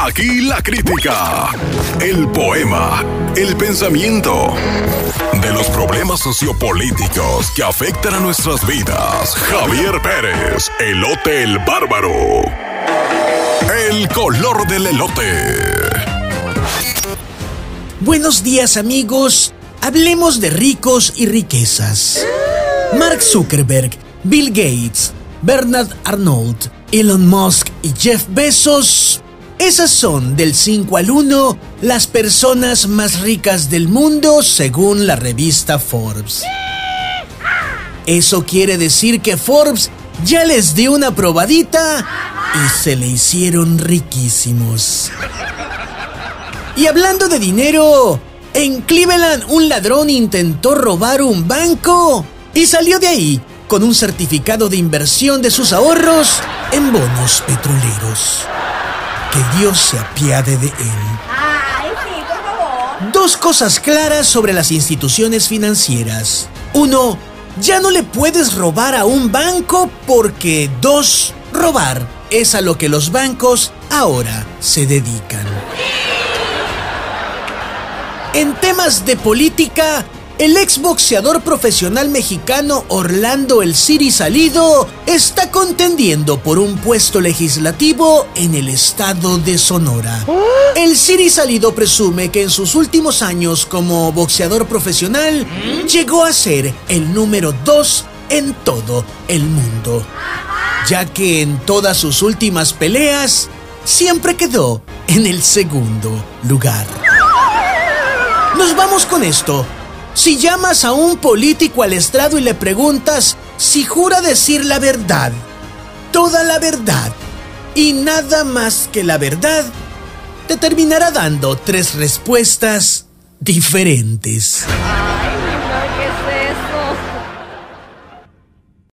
Aquí la crítica, el poema, el pensamiento de los problemas sociopolíticos que afectan a nuestras vidas. Javier Pérez, el Bárbaro. El color del elote. Buenos días amigos, hablemos de ricos y riquezas. Mark Zuckerberg, Bill Gates, Bernard Arnault, Elon Musk y Jeff Bezos. Esas son del 5 al 1 las personas más ricas del mundo según la revista Forbes. Eso quiere decir que Forbes ya les dio una probadita y se le hicieron riquísimos. Y hablando de dinero, en Cleveland un ladrón intentó robar un banco y salió de ahí con un certificado de inversión de sus ahorros en bonos petroleros. Que Dios se apiade de él. Ay, sí, por favor. Dos cosas claras sobre las instituciones financieras. Uno, ya no le puedes robar a un banco porque dos, robar es a lo que los bancos ahora se dedican. En temas de política, el exboxeador profesional mexicano Orlando El Siri Salido está contendiendo por un puesto legislativo en el estado de Sonora. El Siri Salido presume que en sus últimos años como boxeador profesional llegó a ser el número 2 en todo el mundo, ya que en todas sus últimas peleas siempre quedó en el segundo lugar. Nos vamos con esto. Si llamas a un político al estrado y le preguntas si jura decir la verdad, toda la verdad y nada más que la verdad, te terminará dando tres respuestas diferentes.